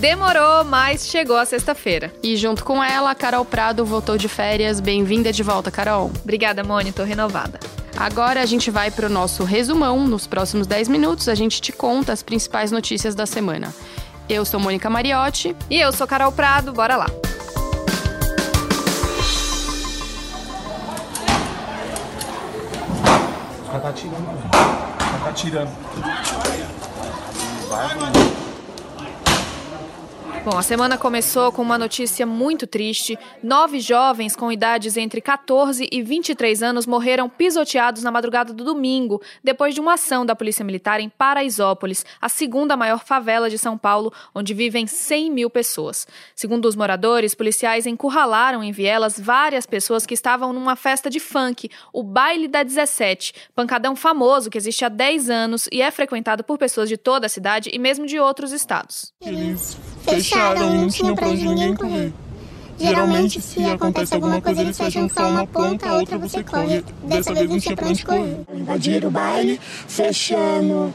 Demorou, mas chegou a sexta-feira. E junto com ela, a Carol Prado voltou de férias. Bem-vinda de volta, Carol. Obrigada, Moni, tô renovada. Agora a gente vai para o nosso resumão. Nos próximos 10 minutos, a gente te conta as principais notícias da semana. Eu sou Mônica Mariotti. E eu sou Carol Prado. Bora lá. Tá tirando, já tá tirando. Vai, Bom, a semana começou com uma notícia muito triste. Nove jovens com idades entre 14 e 23 anos morreram pisoteados na madrugada do domingo, depois de uma ação da Polícia Militar em Paraisópolis, a segunda maior favela de São Paulo, onde vivem 100 mil pessoas. Segundo os moradores, policiais encurralaram em vielas várias pessoas que estavam numa festa de funk, o Baile da 17, pancadão famoso que existe há 10 anos e é frequentado por pessoas de toda a cidade e mesmo de outros estados fecharam e não tinha pra onde ninguém correr. Geralmente, se acontece alguma coisa, eles fecham só uma ponta, a outra você corre. Dessa vez não tinha pra onde correr. Invadiram o baile, fechando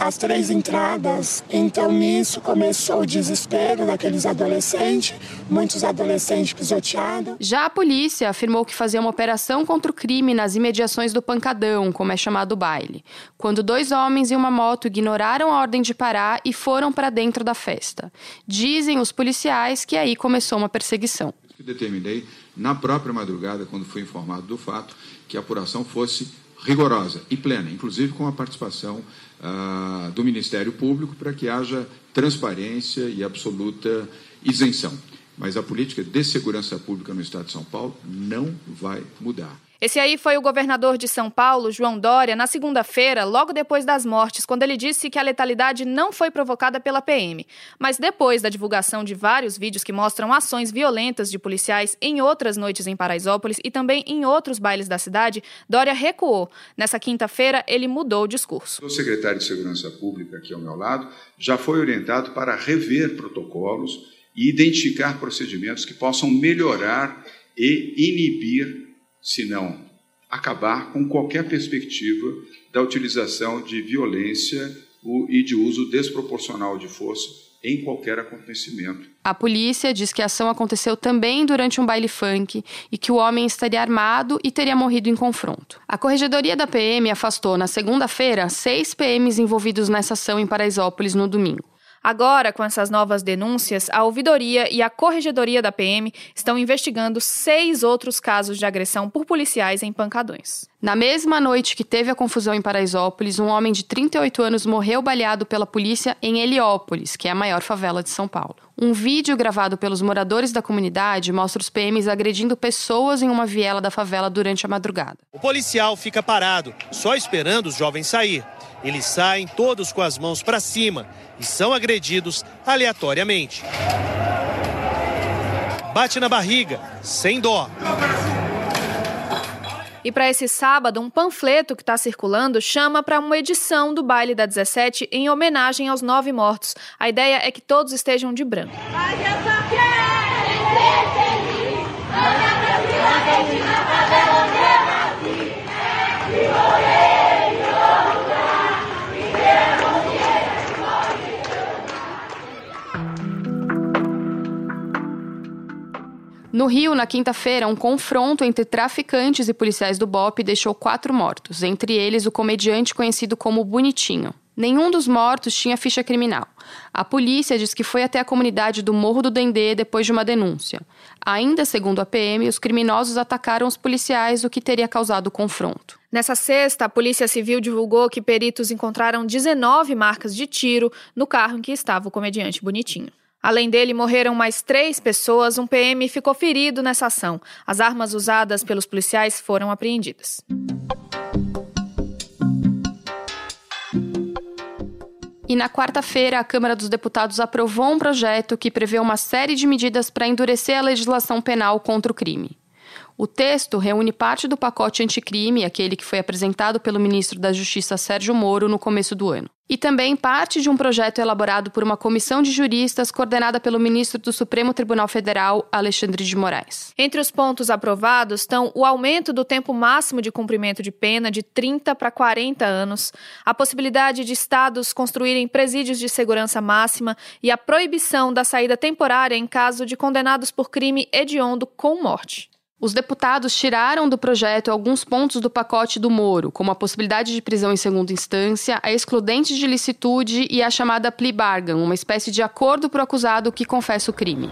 as três entradas. Então nisso começou o desespero daqueles adolescentes, muitos adolescentes pisoteados. Já a polícia afirmou que fazia uma operação contra o crime nas imediações do Pancadão, como é chamado o baile, quando dois homens e uma moto ignoraram a ordem de parar e foram para dentro da festa. Dizem os policiais que aí começou uma perseguição. Determinei na própria madrugada, quando fui informado do fato, que a apuração fosse rigorosa e plena, inclusive com a participação uh, do Ministério Público, para que haja transparência e absoluta isenção. Mas a política de segurança pública no Estado de São Paulo não vai mudar. Esse aí foi o governador de São Paulo, João Dória, na segunda-feira, logo depois das mortes, quando ele disse que a letalidade não foi provocada pela PM. Mas depois da divulgação de vários vídeos que mostram ações violentas de policiais em outras noites em Paraisópolis e também em outros bailes da cidade, Dória recuou. Nessa quinta-feira, ele mudou o discurso. O secretário de Segurança Pública, aqui ao meu lado, já foi orientado para rever protocolos e identificar procedimentos que possam melhorar e inibir se não acabar com qualquer perspectiva da utilização de violência e de uso desproporcional de força em qualquer acontecimento. A polícia diz que a ação aconteceu também durante um baile funk e que o homem estaria armado e teria morrido em confronto. A corregedoria da PM afastou na segunda-feira seis PMs envolvidos nessa ação em Paraisópolis no domingo. Agora, com essas novas denúncias, a ouvidoria e a corregedoria da PM estão investigando seis outros casos de agressão por policiais em pancadões. Na mesma noite que teve a confusão em Paraisópolis, um homem de 38 anos morreu baleado pela polícia em Heliópolis, que é a maior favela de São Paulo. Um vídeo gravado pelos moradores da comunidade mostra os PMs agredindo pessoas em uma viela da favela durante a madrugada. O policial fica parado, só esperando os jovens sair. Eles saem todos com as mãos para cima e são agredidos aleatoriamente. Bate na barriga, sem dó. E para esse sábado, um panfleto que está circulando chama para uma edição do baile da 17 em homenagem aos nove mortos. A ideia é que todos estejam de branco. Mas eu só quero ser feliz. No Rio, na quinta-feira, um confronto entre traficantes e policiais do BOP deixou quatro mortos, entre eles o comediante conhecido como Bonitinho. Nenhum dos mortos tinha ficha criminal. A polícia diz que foi até a comunidade do Morro do Dendê depois de uma denúncia. Ainda segundo a PM, os criminosos atacaram os policiais, o que teria causado o confronto. Nessa sexta, a Polícia Civil divulgou que peritos encontraram 19 marcas de tiro no carro em que estava o comediante Bonitinho. Além dele, morreram mais três pessoas. Um PM ficou ferido nessa ação. As armas usadas pelos policiais foram apreendidas. E na quarta-feira, a Câmara dos Deputados aprovou um projeto que prevê uma série de medidas para endurecer a legislação penal contra o crime. O texto reúne parte do pacote anticrime, aquele que foi apresentado pelo ministro da Justiça Sérgio Moro no começo do ano. E também parte de um projeto elaborado por uma comissão de juristas coordenada pelo ministro do Supremo Tribunal Federal, Alexandre de Moraes. Entre os pontos aprovados estão o aumento do tempo máximo de cumprimento de pena de 30 para 40 anos, a possibilidade de estados construírem presídios de segurança máxima e a proibição da saída temporária em caso de condenados por crime hediondo com morte. Os deputados tiraram do projeto alguns pontos do pacote do Moro, como a possibilidade de prisão em segunda instância, a excludente de licitude e a chamada plea bargain, uma espécie de acordo para o acusado que confessa o crime.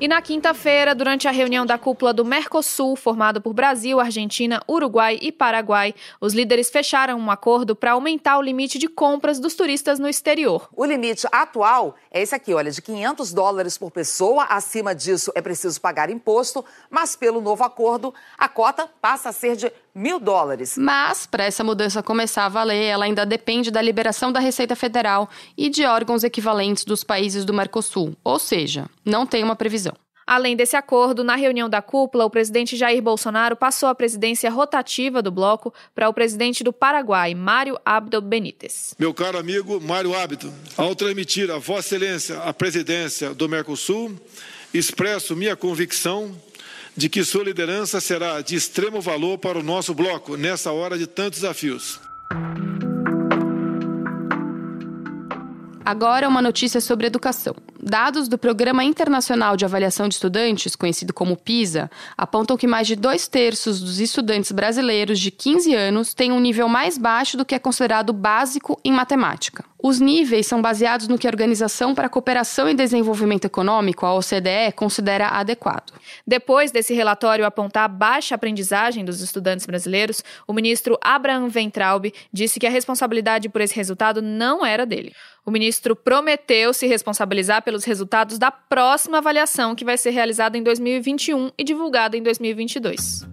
E na quinta-feira, durante a reunião da cúpula do Mercosul, formado por Brasil, Argentina, Uruguai e Paraguai, os líderes fecharam um acordo para aumentar o limite de compras dos turistas no exterior. O limite atual é esse aqui, olha, de 500 dólares por pessoa. Acima disso é preciso pagar imposto, mas pelo novo acordo, a cota passa a ser de mil dólares. Mas, para essa mudança começar a valer, ela ainda depende da liberação da Receita Federal e de órgãos equivalentes dos países do Mercosul, ou seja, não tem uma previsão. Além desse acordo, na reunião da cúpula, o presidente Jair Bolsonaro passou a presidência rotativa do bloco para o presidente do Paraguai, Mário Abdo Benítez. Meu caro amigo Mário Abdo, ao transmitir a Vossa Excelência a presidência do Mercosul, expresso minha convicção de que sua liderança será de extremo valor para o nosso bloco nessa hora de tantos desafios. Agora, uma notícia sobre educação. Dados do Programa Internacional de Avaliação de Estudantes, conhecido como PISA, apontam que mais de dois terços dos estudantes brasileiros de 15 anos têm um nível mais baixo do que é considerado básico em matemática. Os níveis são baseados no que a Organização para a Cooperação e Desenvolvimento Econômico, a OCDE, considera adequado. Depois desse relatório apontar baixa aprendizagem dos estudantes brasileiros, o ministro Abraham Weintraub disse que a responsabilidade por esse resultado não era dele. O ministro prometeu se responsabilizar pelos resultados da próxima avaliação, que vai ser realizada em 2021 e divulgada em 2022.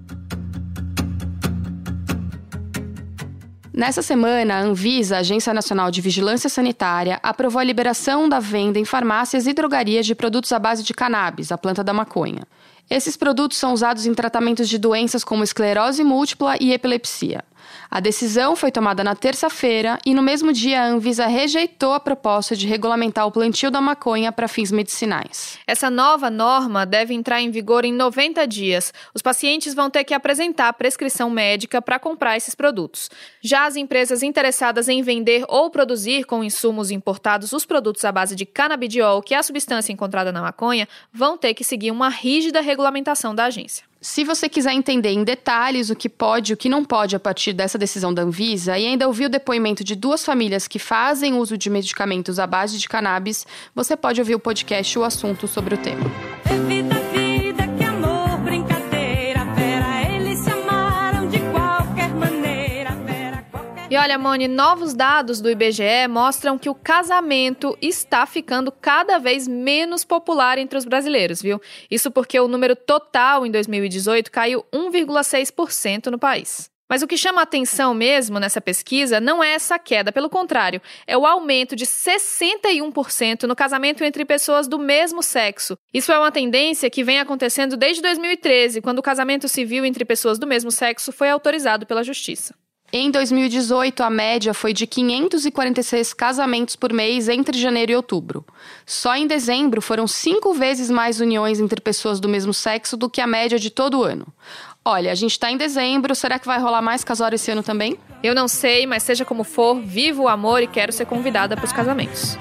Nessa semana, a Anvisa, Agência Nacional de Vigilância Sanitária, aprovou a liberação da venda em farmácias e drogarias de produtos à base de cannabis, a planta da maconha. Esses produtos são usados em tratamentos de doenças como esclerose múltipla e epilepsia. A decisão foi tomada na terça-feira e no mesmo dia a Anvisa rejeitou a proposta de regulamentar o plantio da maconha para fins medicinais. Essa nova norma deve entrar em vigor em 90 dias. Os pacientes vão ter que apresentar prescrição médica para comprar esses produtos. Já as empresas interessadas em vender ou produzir com insumos importados os produtos à base de canabidiol, que é a substância encontrada na maconha, vão ter que seguir uma rígida regulamentação da agência. Se você quiser entender em detalhes o que pode e o que não pode a partir dessa decisão da Anvisa e ainda ouvir o depoimento de duas famílias que fazem uso de medicamentos à base de cannabis, você pode ouvir o podcast O Assunto sobre o tema. Olha, Mone, novos dados do IBGE mostram que o casamento está ficando cada vez menos popular entre os brasileiros, viu? Isso porque o número total em 2018 caiu 1,6% no país. Mas o que chama atenção mesmo nessa pesquisa não é essa queda, pelo contrário, é o aumento de 61% no casamento entre pessoas do mesmo sexo. Isso é uma tendência que vem acontecendo desde 2013, quando o casamento civil entre pessoas do mesmo sexo foi autorizado pela Justiça. Em 2018, a média foi de 546 casamentos por mês entre janeiro e outubro. Só em dezembro foram cinco vezes mais uniões entre pessoas do mesmo sexo do que a média de todo o ano. Olha, a gente está em dezembro, será que vai rolar mais casório esse ano também? Eu não sei, mas seja como for, vivo o amor e quero ser convidada para os casamentos.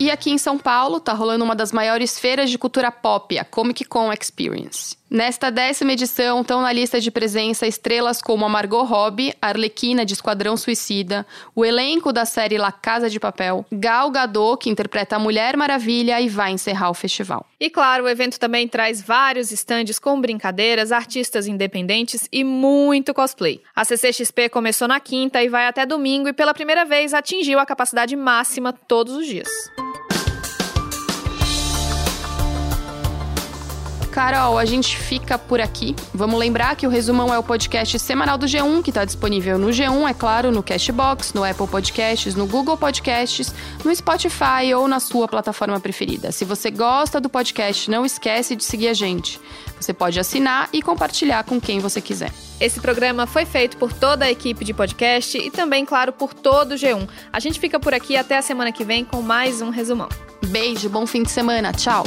E aqui em São Paulo tá rolando uma das maiores feiras de cultura pop, a Comic Con Experience. Nesta décima edição estão na lista de presença estrelas como a Margot Robbie, Arlequina de Esquadrão Suicida, o elenco da série La Casa de Papel, Gal Gadot, que interpreta a Mulher Maravilha e vai encerrar o festival. E claro, o evento também traz vários estandes com brincadeiras, artistas independentes e muito cosplay. A CCXP começou na quinta e vai até domingo e pela primeira vez atingiu a capacidade máxima todos os dias. Carol, a gente fica por aqui. Vamos lembrar que o Resumão é o podcast semanal do G1, que está disponível no G1, é claro, no Cashbox, no Apple Podcasts, no Google Podcasts, no Spotify ou na sua plataforma preferida. Se você gosta do podcast, não esquece de seguir a gente. Você pode assinar e compartilhar com quem você quiser. Esse programa foi feito por toda a equipe de podcast e também, claro, por todo o G1. A gente fica por aqui até a semana que vem com mais um resumão. Beijo, bom fim de semana. Tchau.